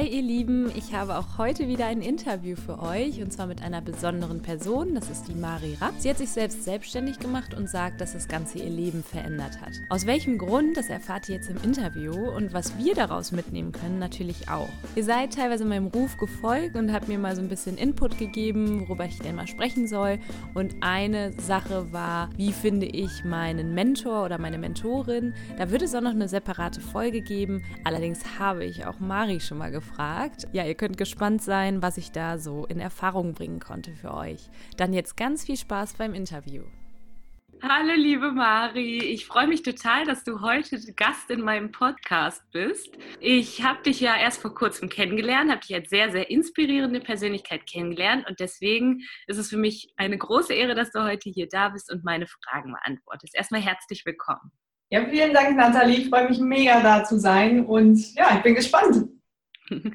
Hi ihr Lieben, ich habe auch heute wieder ein Interview für euch und zwar mit einer besonderen Person, das ist die Mari Rapp. Sie hat sich selbst selbstständig gemacht und sagt, dass das Ganze ihr Leben verändert hat. Aus welchem Grund, das erfahrt ihr jetzt im Interview und was wir daraus mitnehmen können, natürlich auch. Ihr seid teilweise meinem Ruf gefolgt und habt mir mal so ein bisschen Input gegeben, worüber ich denn mal sprechen soll und eine Sache war, wie finde ich meinen Mentor oder meine Mentorin. Da wird es auch noch eine separate Folge geben, allerdings habe ich auch Mari schon mal gefragt gefragt. Ja, ihr könnt gespannt sein, was ich da so in Erfahrung bringen konnte für euch. Dann jetzt ganz viel Spaß beim Interview. Hallo liebe Mari, ich freue mich total, dass du heute Gast in meinem Podcast bist. Ich habe dich ja erst vor kurzem kennengelernt, habe dich als sehr, sehr inspirierende Persönlichkeit kennengelernt und deswegen ist es für mich eine große Ehre, dass du heute hier da bist und meine Fragen beantwortest. Erstmal herzlich willkommen. Ja, vielen Dank, Nathalie. Ich freue mich mega da zu sein und ja, ich bin gespannt.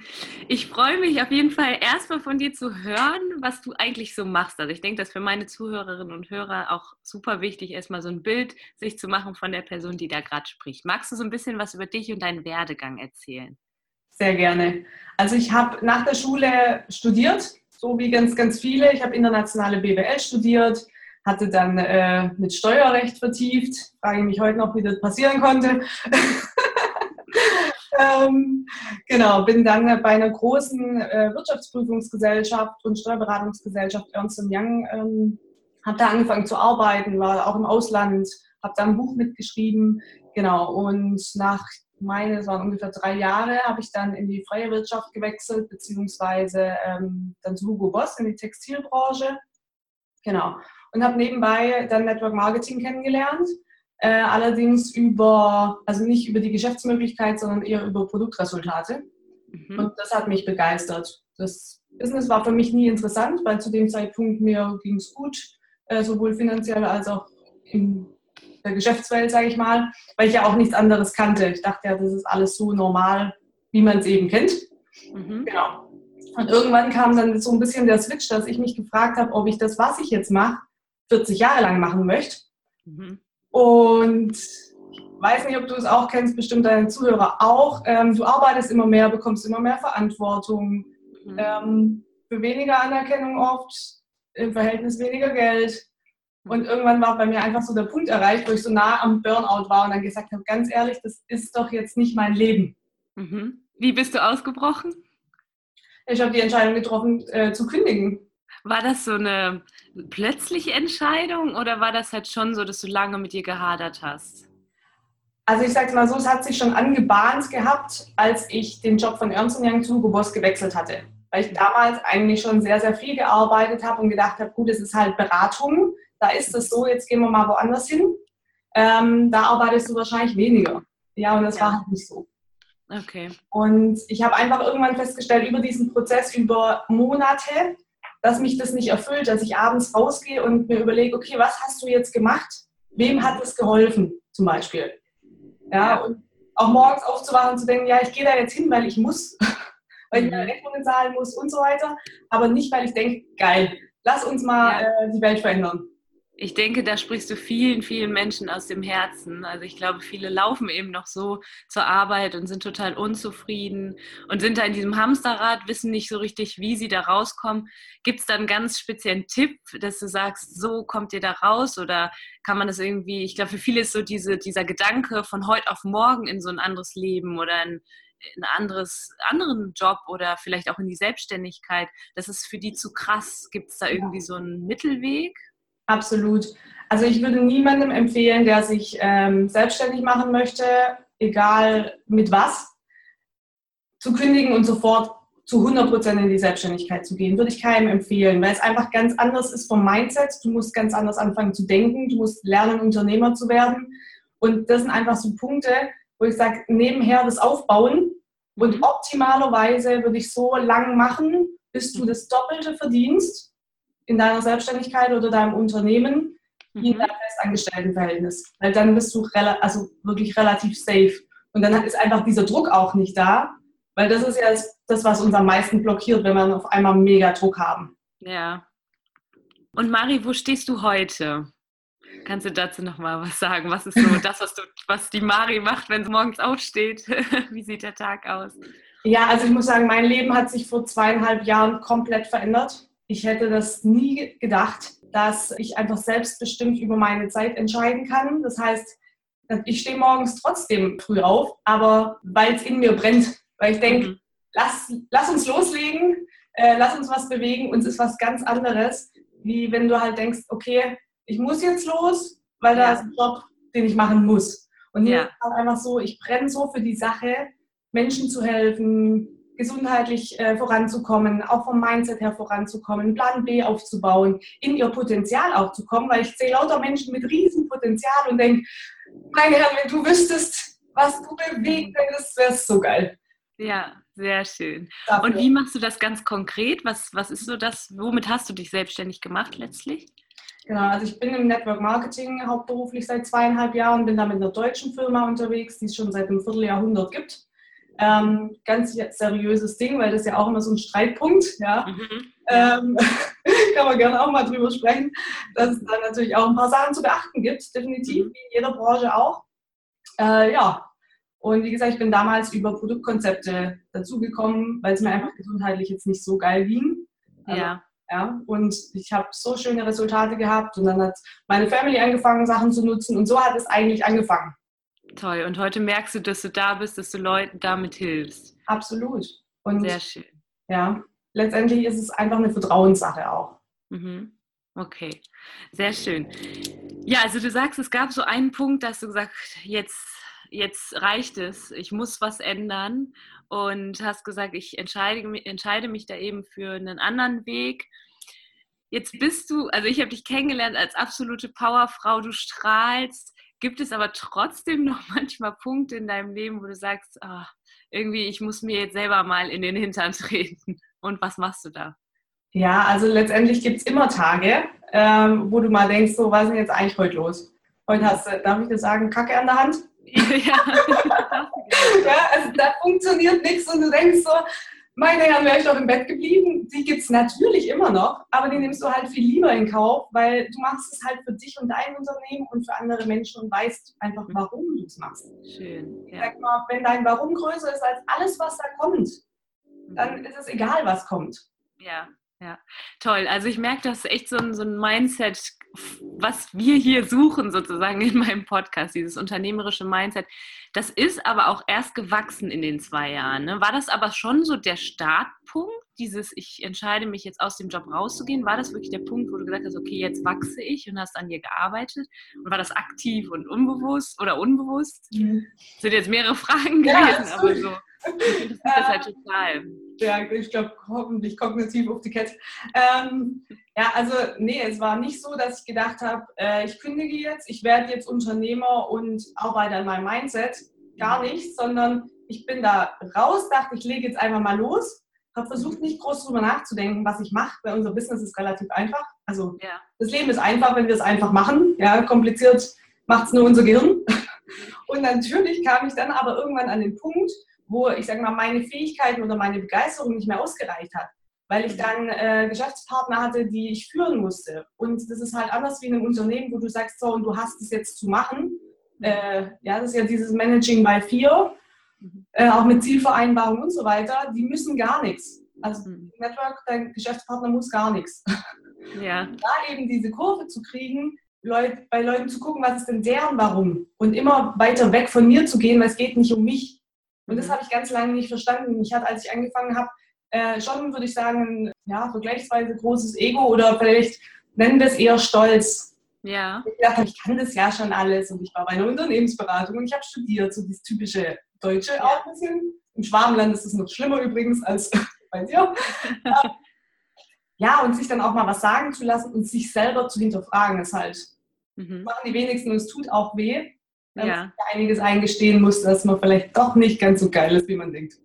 Ich freue mich auf jeden Fall erstmal von dir zu hören, was du eigentlich so machst. Also ich denke, dass für meine Zuhörerinnen und Hörer auch super wichtig ist, mal so ein Bild sich zu machen von der Person, die da gerade spricht. Magst du so ein bisschen was über dich und deinen Werdegang erzählen? Sehr gerne. Also ich habe nach der Schule studiert, so wie ganz, ganz viele. Ich habe internationale BWL studiert, hatte dann äh, mit Steuerrecht vertieft. Frage mich heute noch, wie das passieren konnte. ähm, genau, bin dann bei einer großen äh, Wirtschaftsprüfungsgesellschaft und Steuerberatungsgesellschaft Ernst Young, ähm, habe da angefangen zu arbeiten, war auch im Ausland, habe da ein Buch mitgeschrieben, genau, und nach meine, waren ungefähr drei Jahre, habe ich dann in die freie Wirtschaft gewechselt, beziehungsweise ähm, dann zu Hugo Boss in die Textilbranche. Genau. Und habe nebenbei dann Network Marketing kennengelernt äh, allerdings über, also nicht über die Geschäftsmöglichkeit, sondern eher über Produktresultate. Mhm. Und das hat mich begeistert. Das Business war für mich nie interessant, weil zu dem Zeitpunkt mir ging es gut, äh, sowohl finanziell als auch in der Geschäftswelt, sage ich mal, weil ich ja auch nichts anderes kannte. Ich dachte ja, das ist alles so normal, wie man es eben kennt. Mhm. Genau. Und irgendwann kam dann so ein bisschen der Switch, dass ich mich gefragt habe, ob ich das, was ich jetzt mache, 40 Jahre lang machen möchte. Mhm. Und ich weiß nicht, ob du es auch kennst, bestimmt deine Zuhörer auch. Ähm, du arbeitest immer mehr, bekommst immer mehr Verantwortung, mhm. ähm, für weniger Anerkennung oft, im Verhältnis weniger Geld. Und irgendwann war bei mir einfach so der Punkt erreicht, wo ich so nah am Burnout war und dann gesagt habe, ganz ehrlich, das ist doch jetzt nicht mein Leben. Mhm. Wie bist du ausgebrochen? Ich habe die Entscheidung getroffen, äh, zu kündigen. War das so eine plötzliche Entscheidung oder war das halt schon so, dass du lange mit dir gehadert hast? Also ich sage mal so, es hat sich schon angebahnt gehabt, als ich den Job von Ernst Young zu Hugo Boss gewechselt hatte. Weil ich damals eigentlich schon sehr, sehr viel gearbeitet habe und gedacht habe, gut, es ist halt Beratung, da ist es so, jetzt gehen wir mal woanders hin. Ähm, da arbeitest du wahrscheinlich weniger. Ja, und das ja. war halt nicht so. Okay. Und ich habe einfach irgendwann festgestellt, über diesen Prozess, über Monate, dass mich das nicht erfüllt, dass ich abends rausgehe und mir überlege, okay, was hast du jetzt gemacht? Wem hat es geholfen, zum Beispiel? Ja, und auch morgens aufzuwachen und zu denken, ja, ich gehe da jetzt hin, weil ich muss, weil ich meine mhm. Rechnungen zahlen muss und so weiter, aber nicht, weil ich denke, geil, lass uns mal äh, die Welt verändern. Ich denke, da sprichst du vielen, vielen Menschen aus dem Herzen. Also ich glaube, viele laufen eben noch so zur Arbeit und sind total unzufrieden und sind da in diesem Hamsterrad, wissen nicht so richtig, wie sie da rauskommen. Gibt es da einen ganz speziellen Tipp, dass du sagst, so kommt ihr da raus? Oder kann man das irgendwie, ich glaube, für viele ist so diese, dieser Gedanke von heute auf morgen in so ein anderes Leben oder ein, ein anderes, anderen Job oder vielleicht auch in die Selbstständigkeit, das ist für die zu krass. Gibt es da irgendwie so einen Mittelweg? Absolut. Also ich würde niemandem empfehlen, der sich ähm, selbstständig machen möchte, egal mit was, zu kündigen und sofort zu 100% in die Selbstständigkeit zu gehen. Würde ich keinem empfehlen, weil es einfach ganz anders ist vom Mindset. Du musst ganz anders anfangen zu denken. Du musst lernen, Unternehmer zu werden. Und das sind einfach so Punkte, wo ich sage, nebenher das aufbauen und optimalerweise würde ich so lang machen, bis du das Doppelte verdienst in deiner Selbstständigkeit oder deinem Unternehmen wie in mhm. deinem Festangestelltenverhältnis. Weil dann bist du also wirklich relativ safe. Und dann ist einfach dieser Druck auch nicht da, weil das ist ja das, was uns am meisten blockiert, wenn wir auf einmal mega Druck haben. Ja. Und Mari, wo stehst du heute? Kannst du dazu noch mal was sagen? Was ist so das, was, du, was die Mari macht, wenn sie morgens aufsteht? Wie sieht der Tag aus? Ja, also ich muss sagen, mein Leben hat sich vor zweieinhalb Jahren komplett verändert. Ich hätte das nie gedacht, dass ich einfach selbstbestimmt über meine Zeit entscheiden kann. Das heißt, ich stehe morgens trotzdem früh auf, aber weil es in mir brennt, weil ich denke, mhm. lass, lass uns loslegen, äh, lass uns was bewegen, uns ist was ganz anderes, wie wenn du halt denkst, okay, ich muss jetzt los, weil ja. da ist ein Job, den ich machen muss. Und hier ja. ist halt einfach so, ich brenne so für die Sache, Menschen zu helfen, gesundheitlich äh, voranzukommen, auch vom Mindset her voranzukommen, Plan B aufzubauen, in ihr Potenzial auch zu kommen, weil ich sehe lauter Menschen mit riesen Potenzial und denke, meine Herren, wenn du wüsstest, was du bewegen könntest, wäre es so geil. Ja, sehr schön. Dafür. Und wie machst du das ganz konkret? Was, was ist so das, womit hast du dich selbstständig gemacht letztlich? Genau, also ich bin im Network Marketing hauptberuflich seit zweieinhalb Jahren, bin da mit einer deutschen Firma unterwegs, die es schon seit einem Vierteljahrhundert gibt. Ähm, ganz seriöses Ding, weil das ist ja auch immer so ein Streitpunkt. Ja. Mhm. Ähm, kann man gerne auch mal drüber sprechen, dass es da natürlich auch ein paar Sachen zu beachten gibt, definitiv, mhm. wie in jeder Branche auch. Äh, ja, und wie gesagt, ich bin damals über Produktkonzepte dazugekommen, weil es mir einfach gesundheitlich jetzt nicht so geil ging. Also, ja. Ja, und ich habe so schöne Resultate gehabt und dann hat meine Family angefangen, Sachen zu nutzen und so hat es eigentlich angefangen. Toll. Und heute merkst du, dass du da bist, dass du Leuten damit hilfst. Absolut. Und Sehr schön. Ja, letztendlich ist es einfach eine Vertrauenssache auch. Mhm. Okay, sehr schön. Ja, also du sagst, es gab so einen Punkt, dass du gesagt, jetzt, jetzt reicht es, ich muss was ändern und hast gesagt, ich entscheide, entscheide mich da eben für einen anderen Weg. Jetzt bist du, also ich habe dich kennengelernt als absolute Powerfrau, du strahlst, Gibt es aber trotzdem noch manchmal Punkte in deinem Leben, wo du sagst, oh, irgendwie, ich muss mir jetzt selber mal in den Hintern treten? Und was machst du da? Ja, also letztendlich gibt es immer Tage, ähm, wo du mal denkst, so, was ist denn jetzt eigentlich heute los? Heute hast du, darf ich dir sagen, Kacke an der Hand? ja, ja also da funktioniert nichts und du denkst so, meine Herren, wäre ich doch im Bett geblieben. Die gibt es natürlich immer noch, aber die nimmst du halt viel lieber in Kauf, weil du machst es halt für dich und dein Unternehmen und für andere Menschen und weißt einfach, warum du es machst. Schön. Ja. Sag mal, wenn dein Warum größer ist als alles, was da kommt, dann ist es egal, was kommt. Ja, ja, toll. Also ich merke, das ist echt so ein, so ein Mindset, was wir hier suchen sozusagen in meinem Podcast, dieses unternehmerische Mindset. Das ist aber auch erst gewachsen in den zwei Jahren. Ne? War das aber schon so der Startpunkt, dieses, ich entscheide mich jetzt aus dem Job rauszugehen? War das wirklich der Punkt, wo du gesagt hast, okay, jetzt wachse ich und hast an dir gearbeitet? Und war das aktiv und unbewusst oder unbewusst? Mhm. Das sind jetzt mehrere Fragen gewesen, ja, aber so. Das ist halt total. Ja, ich glaube, hoffentlich kognitiv auf die Kette. Ähm, ja, also nee, es war nicht so, dass ich gedacht habe, äh, ich kündige jetzt, ich werde jetzt Unternehmer und arbeite an meinem Mindset. Gar nicht, sondern ich bin da raus, dachte, ich lege jetzt einfach mal los, habe versucht, nicht groß drüber nachzudenken, was ich mache, weil unser Business ist relativ einfach. Also ja. das Leben ist einfach, wenn wir es einfach machen. Ja, kompliziert macht es nur unser Gehirn. Und natürlich kam ich dann aber irgendwann an den Punkt, wo ich sage mal, meine Fähigkeiten oder meine Begeisterung nicht mehr ausgereicht hat, weil ich dann äh, Geschäftspartner hatte, die ich führen musste. Und das ist halt anders wie in einem Unternehmen, wo du sagst, so, und du hast es jetzt zu machen. Äh, ja, das ist ja dieses Managing by Fear, äh, auch mit Zielvereinbarung und so weiter. Die müssen gar nichts. Also mhm. Network, dein Geschäftspartner muss gar nichts. Ja. Da eben diese Kurve zu kriegen, Leut, bei Leuten zu gucken, was ist denn deren Warum und immer weiter weg von mir zu gehen, weil es geht nicht um mich. Und das mhm. habe ich ganz lange nicht verstanden. Ich hatte, als ich angefangen habe, äh, schon, würde ich sagen, ja, vergleichsweise großes Ego oder vielleicht nennen wir es eher Stolz. Ja. Ich dachte, ich kann das ja schon alles und ich war bei einer Unternehmensberatung und ich habe studiert, so das typische Deutsche ja. auch ein bisschen. Im Schwabenland ist es noch schlimmer übrigens als bei dir. ja, und sich dann auch mal was sagen zu lassen und sich selber zu hinterfragen, ist halt, mhm. machen die wenigsten und es tut auch weh. ja. einiges eingestehen muss, dass man vielleicht doch nicht ganz so geil ist, wie man denkt.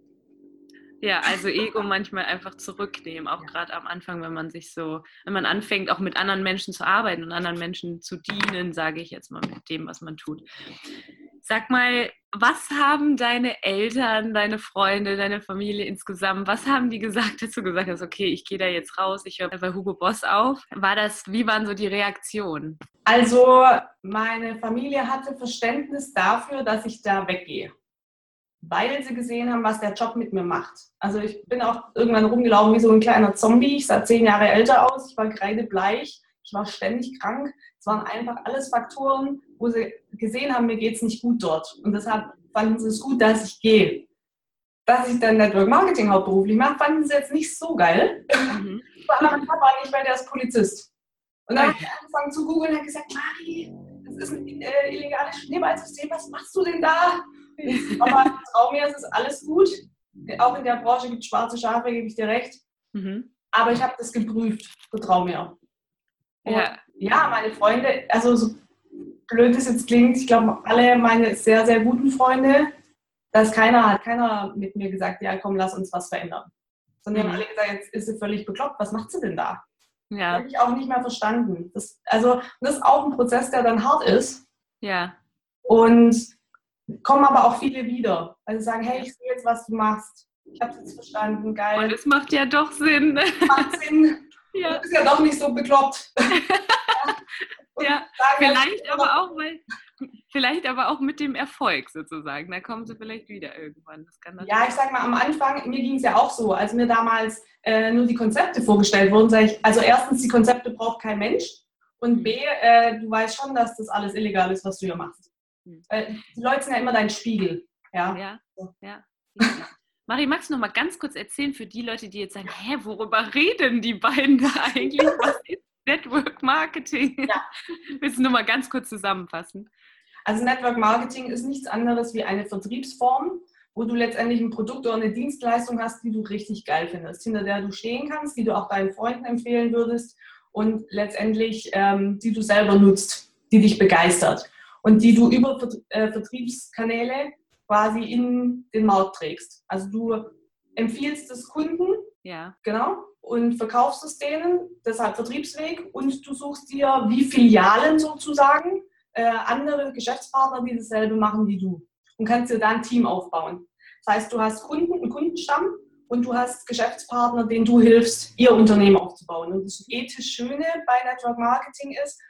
Ja, also Ego manchmal einfach zurücknehmen, auch ja. gerade am Anfang, wenn man sich so, wenn man anfängt, auch mit anderen Menschen zu arbeiten und anderen Menschen zu dienen, sage ich jetzt mal mit dem, was man tut. Sag mal, was haben deine Eltern, deine Freunde, deine Familie insgesamt, was haben die gesagt, dass du gesagt hast, okay, ich gehe da jetzt raus, ich höre bei Hugo Boss auf? War das, wie waren so die Reaktionen? Also, meine Familie hatte Verständnis dafür, dass ich da weggehe weil sie gesehen haben, was der Job mit mir macht. Also ich bin auch irgendwann rumgelaufen wie so ein kleiner Zombie. Ich sah zehn Jahre älter aus, ich war kreidebleich, ich war ständig krank. Es waren einfach alles Faktoren, wo sie gesehen haben, mir geht es nicht gut dort. Und deshalb fanden sie es gut, dass ich gehe. Dass ich dann Network Marketing hauptberuflich mache, fanden sie jetzt nicht so geil. Mhm. mein Papa nicht, weil der ist Polizist. Und dann habe ich angefangen zu googeln und habe gesagt, Mari, das ist ein äh, illegales Schneeballsystem, was machst du denn da? Aber trau mir, es ist alles gut. Auch in der Branche gibt es schwarze Schafe, gebe ich dir recht. Mhm. Aber ich habe das geprüft, vertrau mir. Ja. ja, meine Freunde, also so blöd es jetzt klingt, ich glaube, alle meine sehr, sehr guten Freunde, da ist keiner, hat keiner mit mir gesagt, ja komm, lass uns was verändern. Sondern mhm. haben alle gesagt, jetzt ist sie völlig bekloppt, was macht sie denn da? Ja. Das habe ich auch nicht mehr verstanden. Das, also, das ist auch ein Prozess, der dann hart ist. Ja. Und kommen aber auch viele wieder. Also sagen, hey, ich sehe jetzt, was du machst. Ich habe es jetzt verstanden, geil. Und es macht ja doch Sinn. Macht Sinn. Ja. Du bist ja doch nicht so bekloppt. ja, vielleicht aber auch, weil, vielleicht aber auch mit dem Erfolg sozusagen. Da kommen sie vielleicht wieder irgendwann. ja, ich sag mal, am Anfang, mir ging es ja auch so, als mir damals äh, nur die Konzepte vorgestellt wurden, sage ich, also erstens, die Konzepte braucht kein Mensch und mhm. B, äh, du weißt schon, dass das alles illegal ist, was du hier machst. Äh, die Leute sind ja immer dein Spiegel. Ja, ja. ja. Marie, magst du noch mal ganz kurz erzählen für die Leute, die jetzt sagen, hä, worüber reden die beiden da eigentlich? Was ist Network Marketing? Ja. Willst du noch mal ganz kurz zusammenfassen? Also Network Marketing ist nichts anderes wie eine Vertriebsform, wo du letztendlich ein Produkt oder eine Dienstleistung hast, die du richtig geil findest, hinter der du stehen kannst, die du auch deinen Freunden empfehlen würdest und letztendlich ähm, die du selber nutzt, die dich begeistert und die du über äh, Vertriebskanäle quasi in den Markt trägst. Also du empfiehlst es Kunden, ja. genau, und verkaufst es denen, deshalb Vertriebsweg, und du suchst dir wie Filialen sozusagen äh, andere Geschäftspartner, die dasselbe machen wie du und kannst dir da ein Team aufbauen. Das heißt, du hast Kunden, einen Kundenstamm und du hast Geschäftspartner, denen du hilfst, ihr Unternehmen aufzubauen. Und das ethisch Schöne bei Network Marketing ist,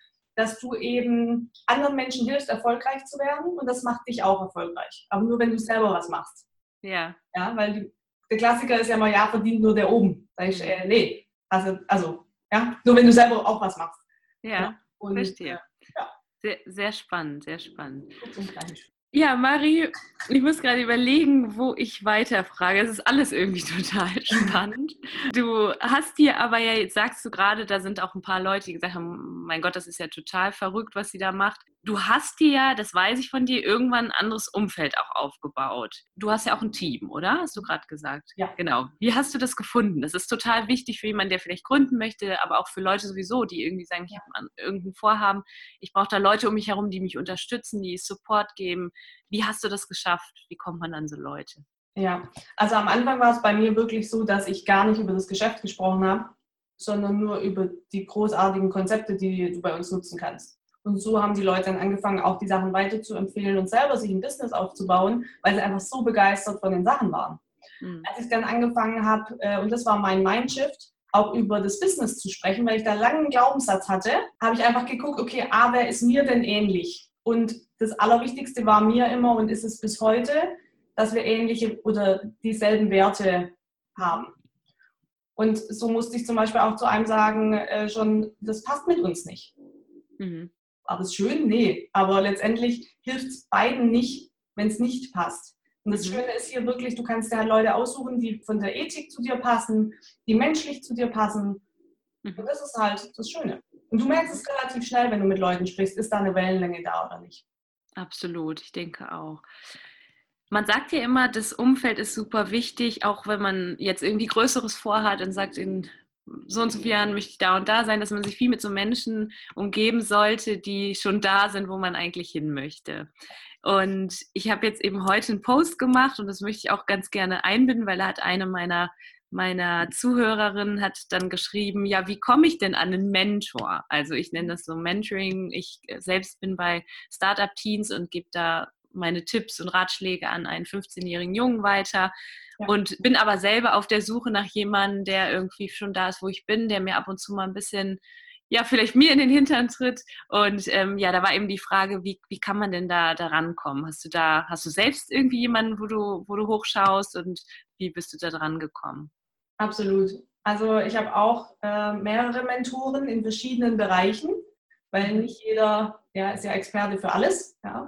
dass du eben anderen Menschen hilfst, erfolgreich zu werden und das macht dich auch erfolgreich. Aber nur, wenn du selber was machst. Ja. Ja, weil die, der Klassiker ist ja mal, ja, verdient nur der oben. Da ich, äh, nee. Also, also, ja, nur wenn du selber auch was machst. Ja, ja. Und, verstehe. Ja. Sehr, sehr spannend, sehr spannend. Ja, Marie, ich muss gerade überlegen, wo ich weiterfrage. Es ist alles irgendwie total spannend. Du hast dir aber ja, jetzt sagst du gerade, da sind auch ein paar Leute, die gesagt haben, mein Gott, das ist ja total verrückt, was sie da macht. Du hast dir ja, das weiß ich von dir, irgendwann ein anderes Umfeld auch aufgebaut. Du hast ja auch ein Team, oder? Hast du gerade gesagt? Ja. Genau. Wie hast du das gefunden? Das ist total wichtig für jemanden, der vielleicht gründen möchte, aber auch für Leute sowieso, die irgendwie sagen, ich habe irgendein Vorhaben, ich brauche da Leute um mich herum, die mich unterstützen, die Support geben wie hast du das geschafft? Wie kommt man an so Leute? Ja, also am Anfang war es bei mir wirklich so, dass ich gar nicht über das Geschäft gesprochen habe, sondern nur über die großartigen Konzepte, die du bei uns nutzen kannst. Und so haben die Leute dann angefangen, auch die Sachen weiter zu empfehlen und selber sich ein Business aufzubauen, weil sie einfach so begeistert von den Sachen waren. Mhm. Als ich dann angefangen habe, äh, und das war mein Mindshift, auch über das Business zu sprechen, weil ich da langen Glaubenssatz hatte, habe ich einfach geguckt, okay, A, wer ist mir denn ähnlich? Und das Allerwichtigste war mir immer und ist es bis heute, dass wir ähnliche oder dieselben Werte haben. Und so musste ich zum Beispiel auch zu einem sagen, äh, schon, das passt mit uns nicht. Mhm. Aber es ist schön? Nee. Aber letztendlich hilft es beiden nicht, wenn es nicht passt. Und das mhm. Schöne ist hier wirklich, du kannst halt Leute aussuchen, die von der Ethik zu dir passen, die menschlich zu dir passen. Mhm. Und das ist halt das Schöne. Und du merkst es relativ schnell, wenn du mit Leuten sprichst, ist da eine Wellenlänge da oder nicht. Absolut, ich denke auch. Man sagt ja immer, das Umfeld ist super wichtig, auch wenn man jetzt irgendwie Größeres vorhat und sagt, in so und so vielen Jahren möchte ich da und da sein, dass man sich viel mit so Menschen umgeben sollte, die schon da sind, wo man eigentlich hin möchte. Und ich habe jetzt eben heute einen Post gemacht und das möchte ich auch ganz gerne einbinden, weil da hat eine meiner meiner Zuhörerin hat dann geschrieben, ja, wie komme ich denn an einen Mentor? Also ich nenne das so Mentoring. Ich selbst bin bei Startup Teens und gebe da meine Tipps und Ratschläge an einen 15-jährigen Jungen weiter ja. und bin aber selber auf der Suche nach jemandem, der irgendwie schon da ist, wo ich bin, der mir ab und zu mal ein bisschen ja, vielleicht mir in den Hintern tritt. Und ähm, ja, da war eben die Frage, wie, wie kann man denn da, da rankommen? Hast du da, hast du selbst irgendwie jemanden, wo du, wo du hochschaust und wie bist du da dran gekommen? Absolut. Also ich habe auch äh, mehrere Mentoren in verschiedenen Bereichen, weil nicht jeder ja, ist ja Experte für alles. Ja.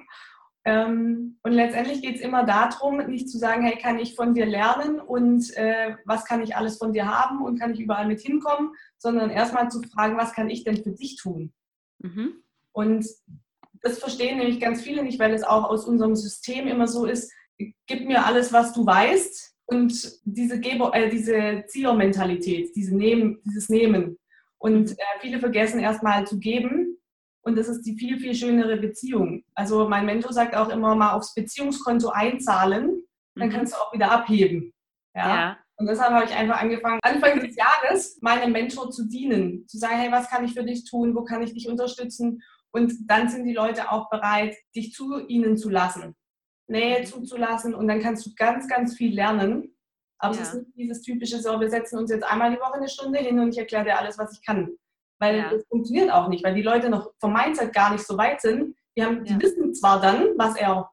Ähm, und letztendlich geht es immer darum, nicht zu sagen, hey, kann ich von dir lernen und äh, was kann ich alles von dir haben und kann ich überall mit hinkommen, sondern erstmal zu fragen, was kann ich denn für dich tun? Mhm. Und das verstehen nämlich ganz viele nicht, weil es auch aus unserem System immer so ist, gib mir alles, was du weißt und diese, äh, diese Ziehermentalität, diese Nehmen, dieses Nehmen. Und äh, viele vergessen erstmal zu geben und das ist die viel, viel schönere Beziehung. Also mein Mentor sagt auch immer mal aufs Beziehungskonto einzahlen, dann mhm. kannst du auch wieder abheben. Ja? ja. Und deshalb habe ich einfach angefangen, Anfang des Jahres meinem Mentor zu dienen. Zu sagen, hey, was kann ich für dich tun? Wo kann ich dich unterstützen? Und dann sind die Leute auch bereit, dich zu ihnen zu lassen, Nähe mhm. zuzulassen. Und dann kannst du ganz, ganz viel lernen. Aber ja. es ist nicht dieses typische, so, wir setzen uns jetzt einmal die Woche eine Stunde hin und ich erkläre dir alles, was ich kann. Weil ja. das funktioniert auch nicht, weil die Leute noch vom Mindset gar nicht so weit sind. Die, haben, die wissen zwar dann, was er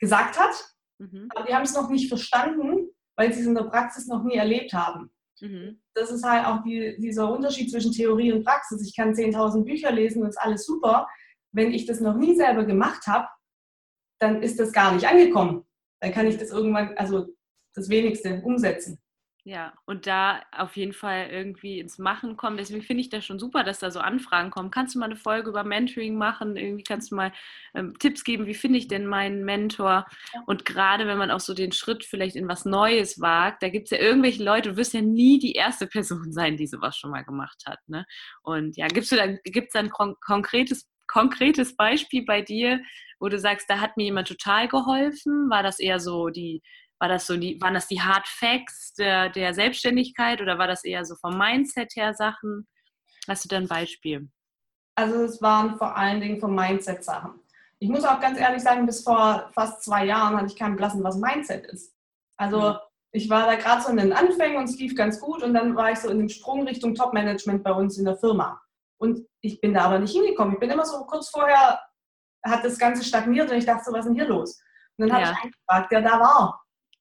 gesagt hat, mhm. aber die haben es noch nicht verstanden, weil sie es in der Praxis noch nie erlebt haben. Mhm. Das ist halt auch die, dieser Unterschied zwischen Theorie und Praxis. Ich kann 10.000 Bücher lesen und ist alles super. Wenn ich das noch nie selber gemacht habe, dann ist das gar nicht angekommen. Dann kann ich das irgendwann, also das Wenigste umsetzen. Ja, und da auf jeden Fall irgendwie ins Machen kommen. Deswegen finde ich das schon super, dass da so Anfragen kommen. Kannst du mal eine Folge über Mentoring machen? Irgendwie kannst du mal ähm, Tipps geben, wie finde ich denn meinen Mentor? Und gerade wenn man auch so den Schritt vielleicht in was Neues wagt, da gibt es ja irgendwelche Leute, du wirst ja nie die erste Person sein, die sowas schon mal gemacht hat. Ne? Und ja, gibst du dann, gibt es ein konkretes, konkretes Beispiel bei dir, wo du sagst, da hat mir jemand total geholfen? War das eher so die war das so die, waren das die Hard Facts der, der Selbstständigkeit oder war das eher so vom Mindset her Sachen? Hast du da ein Beispiel? Also es waren vor allen Dingen vom Mindset Sachen. Ich muss auch ganz ehrlich sagen, bis vor fast zwei Jahren hatte ich keinen Blassen, was Mindset ist. Also mhm. ich war da gerade so in den Anfängen und es lief ganz gut und dann war ich so in dem Sprung Richtung Top-Management bei uns in der Firma. Und ich bin da aber nicht hingekommen. Ich bin immer so kurz vorher, hat das Ganze stagniert und ich dachte so, was ist denn hier los? Und dann habe ja. ich einen gefragt, der da war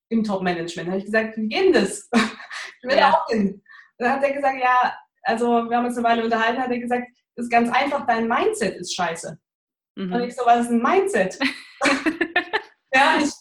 im Top-Management. Da habe ich gesagt, wie geht das? ich will ja. auch hin. Dann hat er gesagt, ja, also wir haben uns eine Weile unterhalten, hat er gesagt, das ist ganz einfach, dein Mindset ist scheiße. Mhm. Und ich so, was ist ein Mindset? ja, ich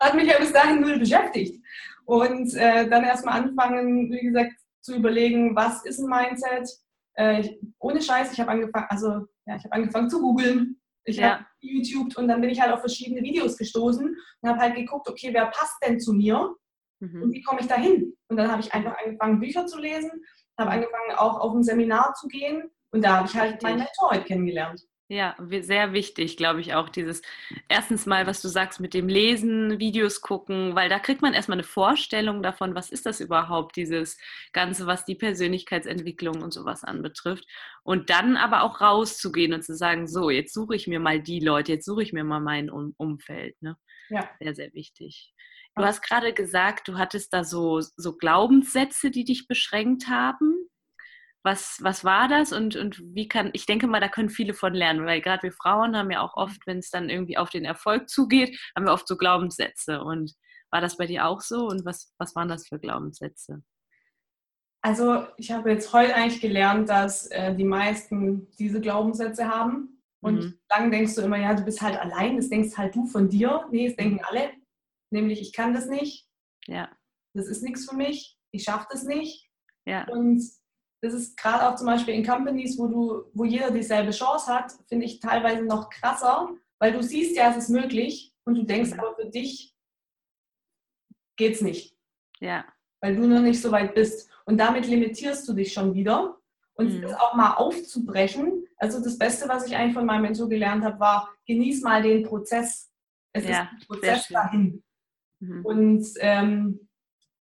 hat mich ja bis dahin null beschäftigt. Und äh, dann erstmal anfangen, wie gesagt, zu überlegen, was ist ein Mindset? Äh, ohne Scheiß, ich habe angefangen, also ja, ich habe angefangen zu googeln, ich ja. habe YouTube und dann bin ich halt auf verschiedene Videos gestoßen und habe halt geguckt, okay, wer passt denn zu mir mhm. und wie komme ich da hin? Und dann habe ich einfach angefangen, Bücher zu lesen, habe angefangen, auch auf ein Seminar zu gehen und da habe ich halt meinen Mentor heute kennengelernt. Ja, sehr wichtig, glaube ich auch, dieses erstens mal, was du sagst mit dem Lesen, Videos gucken, weil da kriegt man erstmal eine Vorstellung davon, was ist das überhaupt, dieses Ganze, was die Persönlichkeitsentwicklung und sowas anbetrifft. Und dann aber auch rauszugehen und zu sagen, so, jetzt suche ich mir mal die Leute, jetzt suche ich mir mal mein um Umfeld. Ne? Ja. Sehr, sehr wichtig. Du hast gerade gesagt, du hattest da so, so Glaubenssätze, die dich beschränkt haben. Was, was war das und, und wie kann, ich denke mal, da können viele von lernen, weil gerade wir Frauen haben ja auch oft, wenn es dann irgendwie auf den Erfolg zugeht, haben wir oft so Glaubenssätze. Und war das bei dir auch so und was, was waren das für Glaubenssätze? Also ich habe jetzt heute eigentlich gelernt, dass äh, die meisten diese Glaubenssätze haben. Und mhm. lang denkst du immer, ja, du bist halt allein, das denkst halt du von dir. Nee, das denken alle. Nämlich, ich kann das nicht. Ja. Das ist nichts für mich. Ich schaffe das nicht. Ja. Und das ist gerade auch zum Beispiel in Companies, wo du, wo jeder dieselbe Chance hat, finde ich teilweise noch krasser, weil du siehst ja, es ist möglich und du denkst aber für dich geht es nicht. Ja. weil du noch nicht so weit bist. Und damit limitierst du dich schon wieder. Und mhm. das auch mal aufzubrechen. Also das Beste, was ich eigentlich von meinem Mentor gelernt habe, war, genieß mal den Prozess. Es ja, ist ein Prozess dahin. Mhm. Und ähm,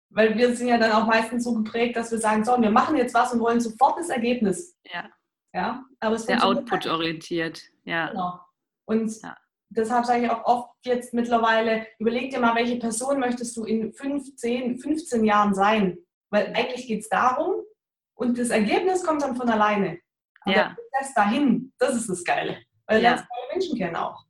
weil wir sind ja dann auch meistens so geprägt, dass wir sagen, so, wir machen jetzt was und wollen sofort das Ergebnis. Ja. Ja, aber es Sehr output-orientiert. Ja. Genau. Und ja. deshalb sage ich auch oft jetzt mittlerweile, überleg dir mal, welche Person möchtest du in 15, 15 Jahren sein? Weil eigentlich geht es darum und das Ergebnis kommt dann von alleine. Aber ja. der Prozess dahin, das ist das Geile. Weil ja. lernst neue Menschen kennen auch.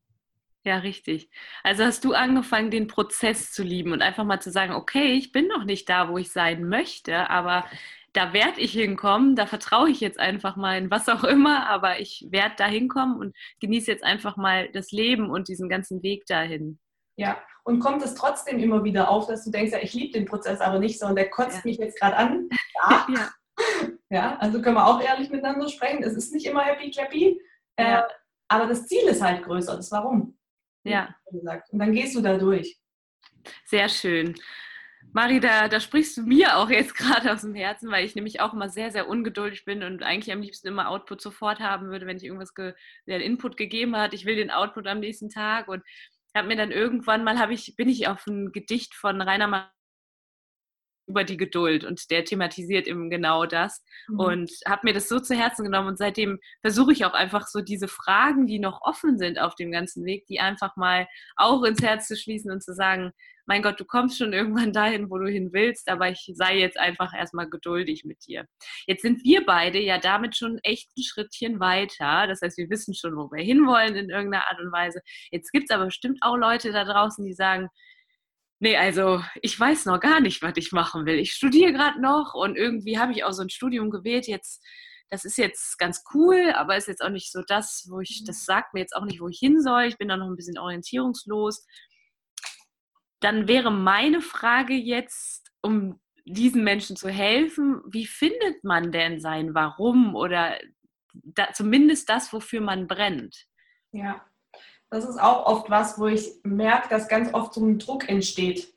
Ja, richtig. Also hast du angefangen, den Prozess zu lieben und einfach mal zu sagen, okay, ich bin noch nicht da, wo ich sein möchte, aber da werde ich hinkommen, da vertraue ich jetzt einfach mal in was auch immer, aber ich werde da hinkommen und genieße jetzt einfach mal das Leben und diesen ganzen Weg dahin. Ja, und kommt es trotzdem immer wieder auf, dass du denkst, ja, ich liebe den Prozess aber nicht so und der kotzt ja. mich jetzt gerade an? Ja. ja. ja. also können wir auch ehrlich miteinander sprechen. Es ist nicht immer happy clappy, äh, aber das Ziel ist halt größer. Das Warum. Ja. Und dann gehst du da durch. Sehr schön. Mari, da, da sprichst du mir auch jetzt gerade aus dem Herzen, weil ich nämlich auch immer sehr, sehr ungeduldig bin und eigentlich am liebsten immer Output sofort haben würde, wenn ich irgendwas ge den Input gegeben hat. Ich will den Output am nächsten Tag und habe mir dann irgendwann mal, ich, bin ich auf ein Gedicht von Rainer über die Geduld und der thematisiert eben genau das mhm. und habe mir das so zu Herzen genommen und seitdem versuche ich auch einfach so diese Fragen, die noch offen sind auf dem ganzen Weg, die einfach mal auch ins Herz zu schließen und zu sagen, mein Gott, du kommst schon irgendwann dahin, wo du hin willst, aber ich sei jetzt einfach erstmal geduldig mit dir. Jetzt sind wir beide ja damit schon echt ein Schrittchen weiter. Das heißt, wir wissen schon, wo wir hinwollen in irgendeiner Art und Weise. Jetzt gibt es aber bestimmt auch Leute da draußen, die sagen, Nee, also ich weiß noch gar nicht, was ich machen will. Ich studiere gerade noch und irgendwie habe ich auch so ein Studium gewählt. Jetzt, das ist jetzt ganz cool, aber ist jetzt auch nicht so das, wo ich, das sagt mir jetzt auch nicht, wo ich hin soll. Ich bin da noch ein bisschen orientierungslos dann wäre meine Frage jetzt, um diesen Menschen zu helfen, wie findet man denn sein Warum oder da, zumindest das, wofür man brennt? Ja, das ist auch oft was, wo ich merke, dass ganz oft so ein Druck entsteht.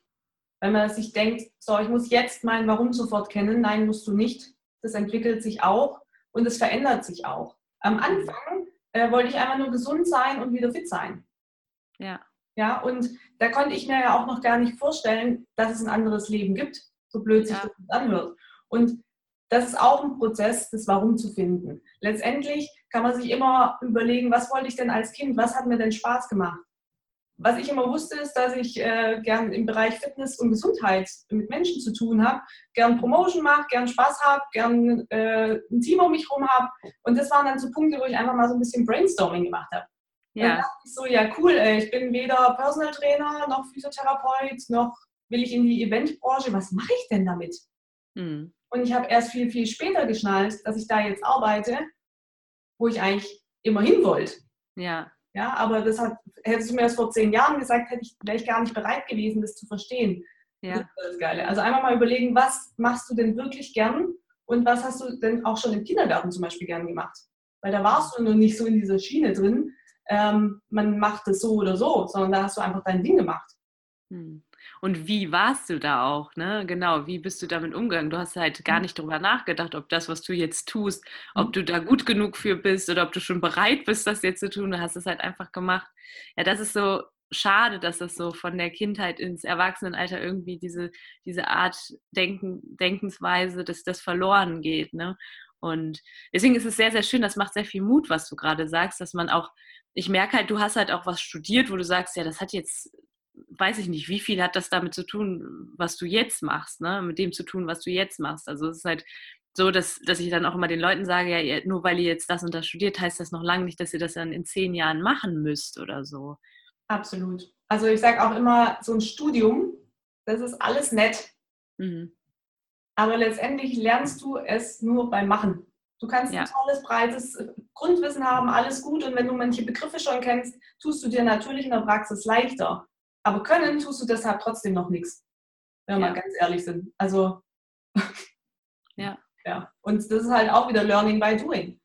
Wenn man sich denkt, so, ich muss jetzt mein Warum sofort kennen. Nein, musst du nicht. Das entwickelt sich auch und es verändert sich auch. Am Anfang äh, wollte ich einfach nur gesund sein und wieder fit sein. Ja. Ja, und da konnte ich mir ja auch noch gar nicht vorstellen, dass es ein anderes Leben gibt, so blöd sich ja. das anhört. Und das ist auch ein Prozess, das Warum zu finden. Letztendlich kann man sich immer überlegen, was wollte ich denn als Kind, was hat mir denn Spaß gemacht? Was ich immer wusste, ist, dass ich äh, gern im Bereich Fitness und Gesundheit mit Menschen zu tun habe, gern Promotion mache, gern Spaß habe, gern äh, ein Team um mich herum habe. Und das waren dann so Punkte, wo ich einfach mal so ein bisschen Brainstorming gemacht habe. Ja. Dann dachte ich so, ja cool, ey, ich bin weder Personal Trainer noch Physiotherapeut, noch will ich in die Eventbranche. Was mache ich denn damit? Hm. Und ich habe erst viel, viel später geschnallt, dass ich da jetzt arbeite, wo ich eigentlich immer hin wollte. Ja. Ja, aber das hat, hättest du mir das vor zehn Jahren gesagt, hätte ich, wäre ich gar nicht bereit gewesen, das zu verstehen. Ja. Das ist das Geile. Also einmal mal überlegen, was machst du denn wirklich gern und was hast du denn auch schon im Kindergarten zum Beispiel gern gemacht? Weil da warst du noch nicht so in dieser Schiene drin, ähm, man macht es so oder so, sondern da hast du einfach dein Ding gemacht. Hm. Und wie warst du da auch, ne? Genau, wie bist du damit umgegangen? Du hast halt gar hm. nicht darüber nachgedacht, ob das, was du jetzt tust, ob hm. du da gut genug für bist oder ob du schon bereit bist, das jetzt zu tun. Du hast es halt einfach gemacht. Ja, das ist so schade, dass das so von der Kindheit ins Erwachsenenalter irgendwie diese, diese Art Denken, Denkensweise, dass das verloren geht, ne? Und deswegen ist es sehr, sehr schön, das macht sehr viel Mut, was du gerade sagst, dass man auch ich merke halt, du hast halt auch was studiert, wo du sagst, ja, das hat jetzt, weiß ich nicht, wie viel hat das damit zu tun, was du jetzt machst, ne? mit dem zu tun, was du jetzt machst. Also es ist halt so, dass, dass ich dann auch immer den Leuten sage, ja, nur weil ihr jetzt das und das studiert, heißt das noch lange nicht, dass ihr das dann in zehn Jahren machen müsst oder so. Absolut. Also ich sage auch immer, so ein Studium, das ist alles nett. Mhm. Aber letztendlich lernst du es nur beim Machen. Du kannst ja. ein tolles, breites Grundwissen haben, alles gut. Und wenn du manche Begriffe schon kennst, tust du dir natürlich in der Praxis leichter. Aber können tust du deshalb trotzdem noch nichts. Wenn wir ja. mal ganz ehrlich sind. Also, ja. ja. Und das ist halt auch wieder Learning by Doing.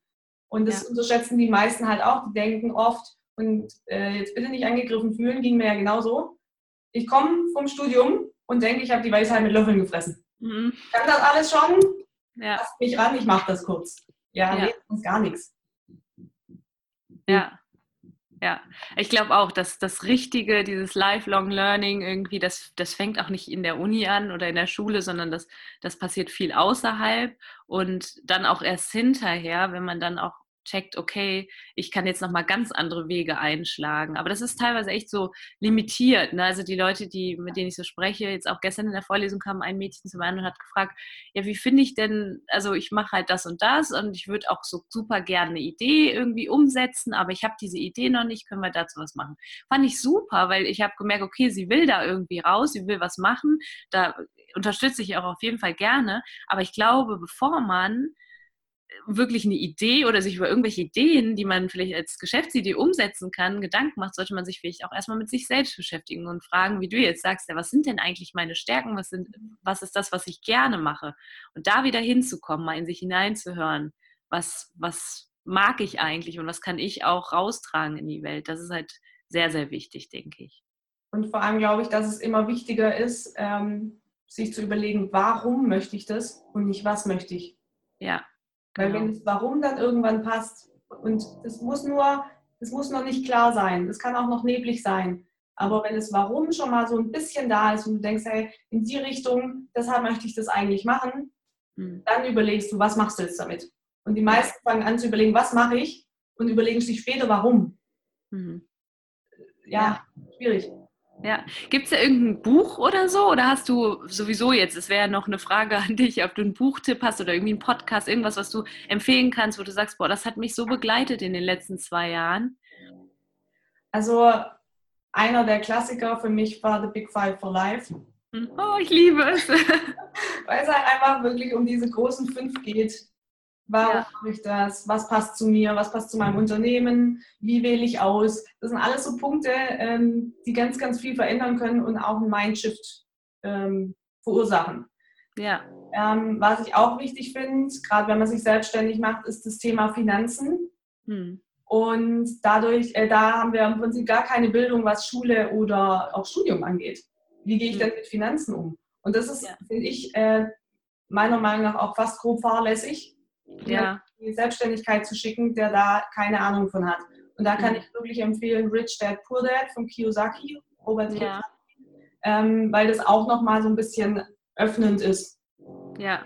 Und das ja. unterschätzen die meisten halt auch. Die denken oft, und äh, jetzt bitte nicht angegriffen fühlen, ging mir ja genauso. Ich komme vom Studium und denke, ich habe die Weisheit mit Löffeln gefressen. Mhm. Ich kann das alles schon. Ja. Lass mich ran, ich mache das kurz. Ja, ja. nee, gar nichts. Ja. Ja, ich glaube auch, dass das Richtige, dieses Lifelong Learning irgendwie, das, das fängt auch nicht in der Uni an oder in der Schule, sondern das, das passiert viel außerhalb und dann auch erst hinterher, wenn man dann auch checkt, okay, ich kann jetzt nochmal ganz andere Wege einschlagen. Aber das ist teilweise echt so limitiert. Ne? Also die Leute, die, mit denen ich so spreche, jetzt auch gestern in der Vorlesung kam ein Mädchen zu mir und hat gefragt, ja, wie finde ich denn, also ich mache halt das und das und ich würde auch so super gerne eine Idee irgendwie umsetzen, aber ich habe diese Idee noch nicht, können wir dazu was machen. Fand ich super, weil ich habe gemerkt, okay, sie will da irgendwie raus, sie will was machen, da unterstütze ich auch auf jeden Fall gerne, aber ich glaube, bevor man wirklich eine Idee oder sich über irgendwelche Ideen, die man vielleicht als Geschäftsidee umsetzen kann, Gedanken macht, sollte man sich vielleicht auch erstmal mit sich selbst beschäftigen und fragen, wie du jetzt sagst, ja, was sind denn eigentlich meine Stärken, was, sind, was ist das, was ich gerne mache? Und da wieder hinzukommen, mal in sich hineinzuhören, was, was mag ich eigentlich und was kann ich auch raustragen in die Welt. Das ist halt sehr, sehr wichtig, denke ich. Und vor allem glaube ich, dass es immer wichtiger ist, ähm, sich zu überlegen, warum möchte ich das und nicht, was möchte ich. Ja, weil genau. wenn das Warum dann irgendwann passt und das muss nur, das muss noch nicht klar sein, das kann auch noch neblig sein. Aber wenn das Warum schon mal so ein bisschen da ist und du denkst, hey, in die Richtung, deshalb möchte ich das eigentlich machen, mhm. dann überlegst du, was machst du jetzt damit? Und die meisten fangen an zu überlegen, was mache ich? Und überlegen sich später, warum. Mhm. Ja, ja, schwierig. Ja. Gibt es da irgendein Buch oder so? Oder hast du sowieso jetzt, es wäre noch eine Frage an dich, ob du einen Buchtipp hast oder irgendwie einen Podcast, irgendwas, was du empfehlen kannst, wo du sagst, boah, das hat mich so begleitet in den letzten zwei Jahren? Also einer der Klassiker für mich war The Big Five for Life. Hm. Oh, ich liebe es. Weil es halt einfach wirklich um diese großen fünf geht, Warum ja. mache ich das? Was passt zu mir? Was passt zu meinem Unternehmen? Wie wähle ich aus? Das sind alles so Punkte, ähm, die ganz, ganz viel verändern können und auch einen Mindshift ähm, verursachen. Ja. Ähm, was ich auch wichtig finde, gerade wenn man sich selbstständig macht, ist das Thema Finanzen. Hm. Und dadurch, äh, da haben wir im Prinzip gar keine Bildung, was Schule oder auch Studium angeht. Wie gehe ich hm. denn mit Finanzen um? Und das ist, ja. finde ich, äh, meiner Meinung nach auch fast grob fahrlässig ja. die Selbstständigkeit zu schicken, der da keine Ahnung von hat. Und da kann mhm. ich wirklich empfehlen Rich Dad Poor Dad von Kiyosaki, Robert ja. ähm, weil das auch nochmal so ein bisschen öffnend ist. Ja,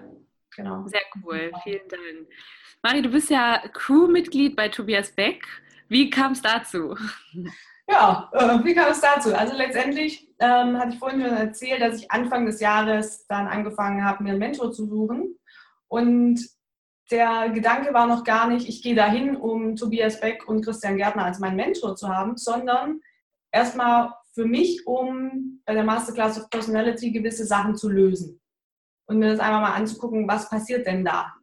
genau. Sehr cool, vielen Dank. Mari, du bist ja Crewmitglied bei Tobias Beck. Wie kam es dazu? Ja, äh, wie kam es dazu? Also letztendlich ähm, hatte ich vorhin schon erzählt, dass ich Anfang des Jahres dann angefangen habe, mir einen Mentor zu suchen. Und der Gedanke war noch gar nicht, ich gehe dahin, um Tobias Beck und Christian Gärtner als meinen Mentor zu haben, sondern erstmal für mich, um bei der Masterclass of Personality gewisse Sachen zu lösen und mir das einmal mal anzugucken, was passiert denn da.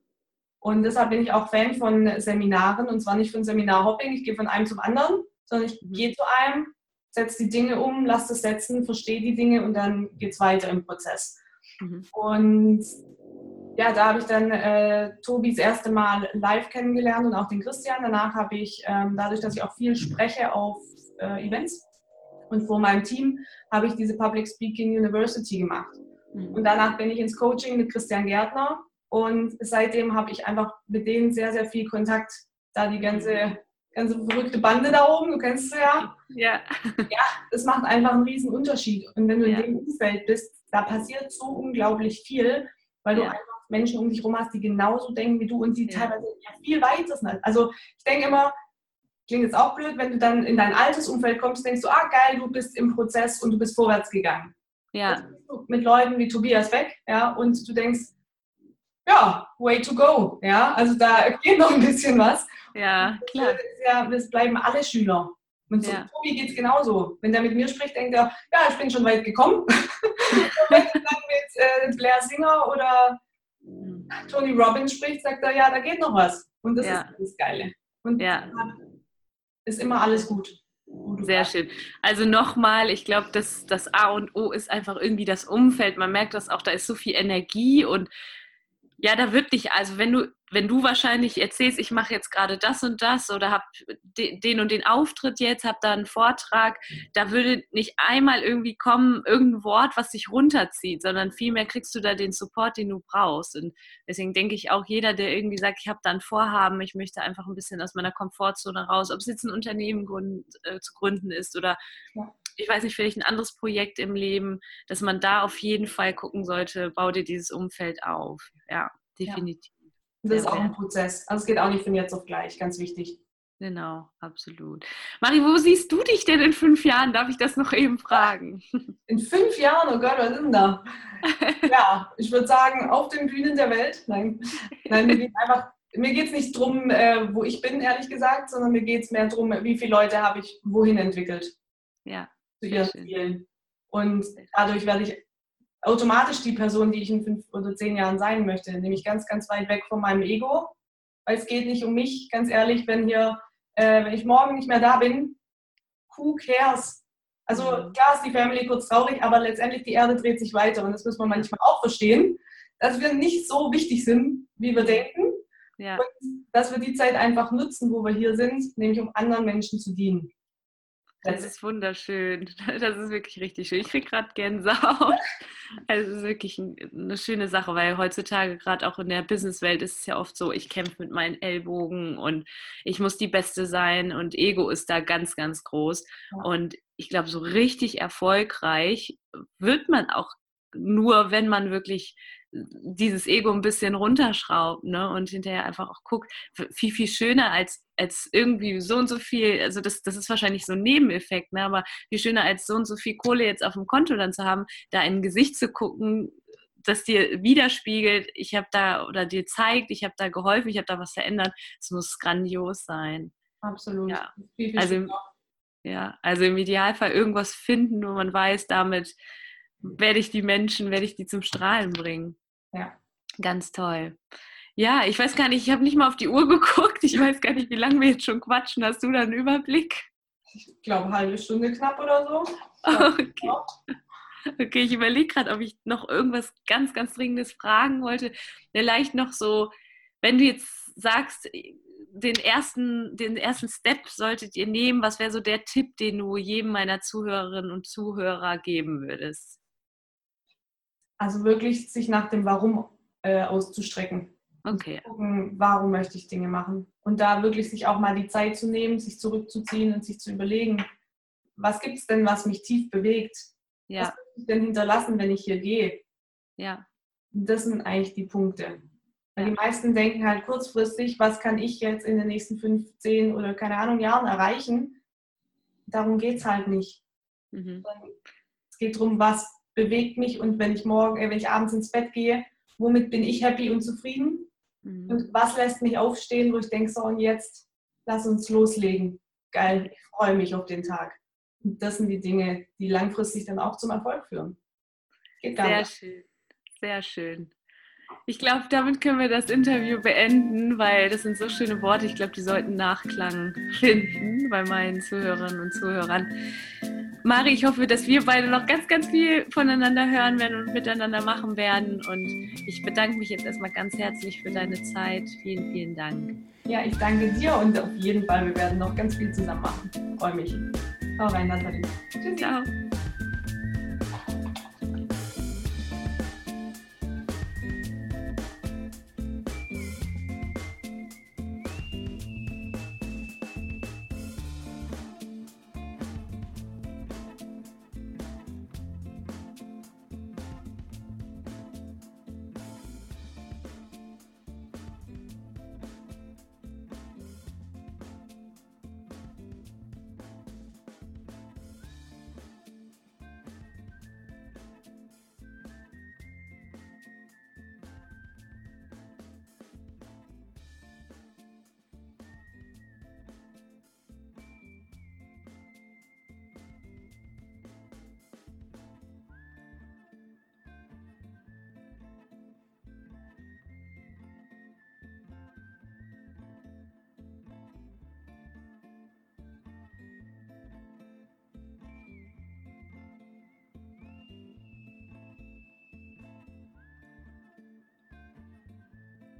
Und deshalb bin ich auch Fan von Seminaren und zwar nicht von Seminarhopping, ich gehe von einem zum anderen, sondern ich mhm. gehe zu einem, setze die Dinge um, lasse es setzen, verstehe die Dinge und dann geht es weiter im Prozess. Mhm. Und ja, da habe ich dann äh, Tobi das erste Mal live kennengelernt und auch den Christian. Danach habe ich, ähm, dadurch, dass ich auch viel spreche auf äh, Events und vor meinem Team, habe ich diese Public Speaking University gemacht. Mhm. Und danach bin ich ins Coaching mit Christian Gärtner und seitdem habe ich einfach mit denen sehr, sehr viel Kontakt, da die ganze, ganze verrückte Bande da oben, du kennst sie ja. Ja. Ja, das macht einfach einen riesen Unterschied. Und wenn du ja. in dem Umfeld bist, da passiert so unglaublich viel, weil ja. du einfach Menschen um dich herum hast, die genauso denken wie du und die ja. teilweise viel weiter sind. Also ich denke immer, klingt jetzt auch blöd, wenn du dann in dein altes Umfeld kommst, denkst du, ah geil, du bist im Prozess und du bist vorwärts gegangen. Ja. Mit Leuten wie Tobias weg, ja, und du denkst, ja, way to go, ja, also da geht noch ein bisschen was. Ja, klar. Ja, das bleiben alle Schüler. Und so, ja. Tobi geht es genauso. Wenn der mit mir spricht, denkt er, ja, ich bin schon weit gekommen. wenn du dann mit äh, Blair Singer oder Tony Robbins spricht, sagt er, ja, da geht noch was. Und das ja. ist das Geile. Und ja. ist immer alles gut. Sehr schön. Also nochmal, ich glaube, das, das A und O ist einfach irgendwie das Umfeld. Man merkt das auch, da ist so viel Energie und ja, da wirklich, also wenn du wenn du wahrscheinlich erzählst, ich mache jetzt gerade das und das oder habe den und den Auftritt jetzt, habe da einen Vortrag, da würde nicht einmal irgendwie kommen, irgendein Wort, was dich runterzieht, sondern vielmehr kriegst du da den Support, den du brauchst. Und deswegen denke ich auch, jeder, der irgendwie sagt, ich habe da ein Vorhaben, ich möchte einfach ein bisschen aus meiner Komfortzone raus, ob es jetzt ein Unternehmen gründ, äh, zu gründen ist oder ja. Ich weiß nicht, vielleicht ein anderes Projekt im Leben, dass man da auf jeden Fall gucken sollte, bau dir dieses Umfeld auf. Ja, definitiv. Ja. Das ist auch ein Prozess. Also es geht auch nicht von jetzt auf gleich, ganz wichtig. Genau, absolut. Mari, wo siehst du dich denn in fünf Jahren? Darf ich das noch eben fragen? In fünf Jahren? Oh Gott, was ist denn da? ja, ich würde sagen, auf den Bühnen der Welt. Nein, Nein mir geht einfach, mir geht es nicht darum, äh, wo ich bin, ehrlich gesagt, sondern mir geht es mehr darum, wie viele Leute habe ich wohin entwickelt. Ja. Zu ihren Zielen. Und dadurch werde ich automatisch die Person, die ich in fünf oder zehn Jahren sein möchte, nämlich ganz, ganz weit weg von meinem Ego, weil es geht nicht um mich, ganz ehrlich, wenn hier, äh, wenn ich morgen nicht mehr da bin, who cares? Also mhm. klar ist die Family kurz traurig, aber letztendlich die Erde dreht sich weiter und das muss man manchmal auch verstehen, dass wir nicht so wichtig sind, wie wir denken. Ja. Und dass wir die Zeit einfach nutzen, wo wir hier sind, nämlich um anderen Menschen zu dienen. Das ist wunderschön. Das ist wirklich richtig schön. Ich kriege gerade Gänsehaut. Es ist wirklich eine schöne Sache, weil heutzutage gerade auch in der Businesswelt ist es ja oft so, ich kämpfe mit meinen Ellbogen und ich muss die Beste sein und Ego ist da ganz, ganz groß. Und ich glaube, so richtig erfolgreich wird man auch nur, wenn man wirklich dieses Ego ein bisschen runterschraubt ne? und hinterher einfach auch guckt, viel, viel schöner als, als irgendwie so und so viel, also das, das ist wahrscheinlich so ein Nebeneffekt, ne? aber viel schöner als so und so viel Kohle jetzt auf dem Konto dann zu haben, da in ein Gesicht zu gucken, das dir widerspiegelt, ich habe da oder dir zeigt, ich habe da geholfen, ich habe da was verändert, es muss grandios sein. Absolut. Ja. Viel, viel also, ja, also im Idealfall irgendwas finden, wo man weiß, damit werde ich die Menschen, werde ich die zum Strahlen bringen. Ja. Ganz toll. Ja, ich weiß gar nicht, ich habe nicht mal auf die Uhr geguckt. Ich weiß gar nicht, wie lange wir jetzt schon quatschen. Hast du da einen Überblick? Ich glaube, eine halbe Stunde knapp oder so. Okay. Okay, ich überlege gerade, ob ich noch irgendwas ganz, ganz Dringendes fragen wollte. Vielleicht noch so, wenn du jetzt sagst, den ersten, den ersten Step solltet ihr nehmen, was wäre so der Tipp, den du jedem meiner Zuhörerinnen und Zuhörer geben würdest? Also wirklich sich nach dem Warum äh, auszustrecken. Okay. Gucken, warum möchte ich Dinge machen. Und da wirklich sich auch mal die Zeit zu nehmen, sich zurückzuziehen und sich zu überlegen, was gibt es denn, was mich tief bewegt? Ja. Was muss ich denn hinterlassen, wenn ich hier gehe? Ja. Das sind eigentlich die Punkte. Weil die meisten denken halt kurzfristig, was kann ich jetzt in den nächsten 15 oder keine Ahnung Jahren erreichen? Darum geht es halt nicht. Mhm. Es geht darum, was bewegt mich und wenn ich morgen, äh, wenn ich abends ins Bett gehe, womit bin ich happy und zufrieden? Mhm. Und was lässt mich aufstehen, wo ich denke, so und jetzt lass uns loslegen. Geil, ich freue mich auf den Tag. Und das sind die Dinge, die langfristig dann auch zum Erfolg führen. Geht gar Sehr nicht. schön, sehr schön. Ich glaube, damit können wir das Interview beenden, weil das sind so schöne Worte. Ich glaube, die sollten Nachklang finden bei meinen Zuhörerinnen und Zuhörern. Mari, ich hoffe, dass wir beide noch ganz, ganz viel voneinander hören werden und miteinander machen werden. Und ich bedanke mich jetzt erstmal ganz herzlich für deine Zeit. Vielen, vielen Dank. Ja, ich danke dir und auf jeden Fall, wir werden noch ganz viel zusammen machen. Freue mich. Hau rein, Nathalie. Tschüss. Ciao.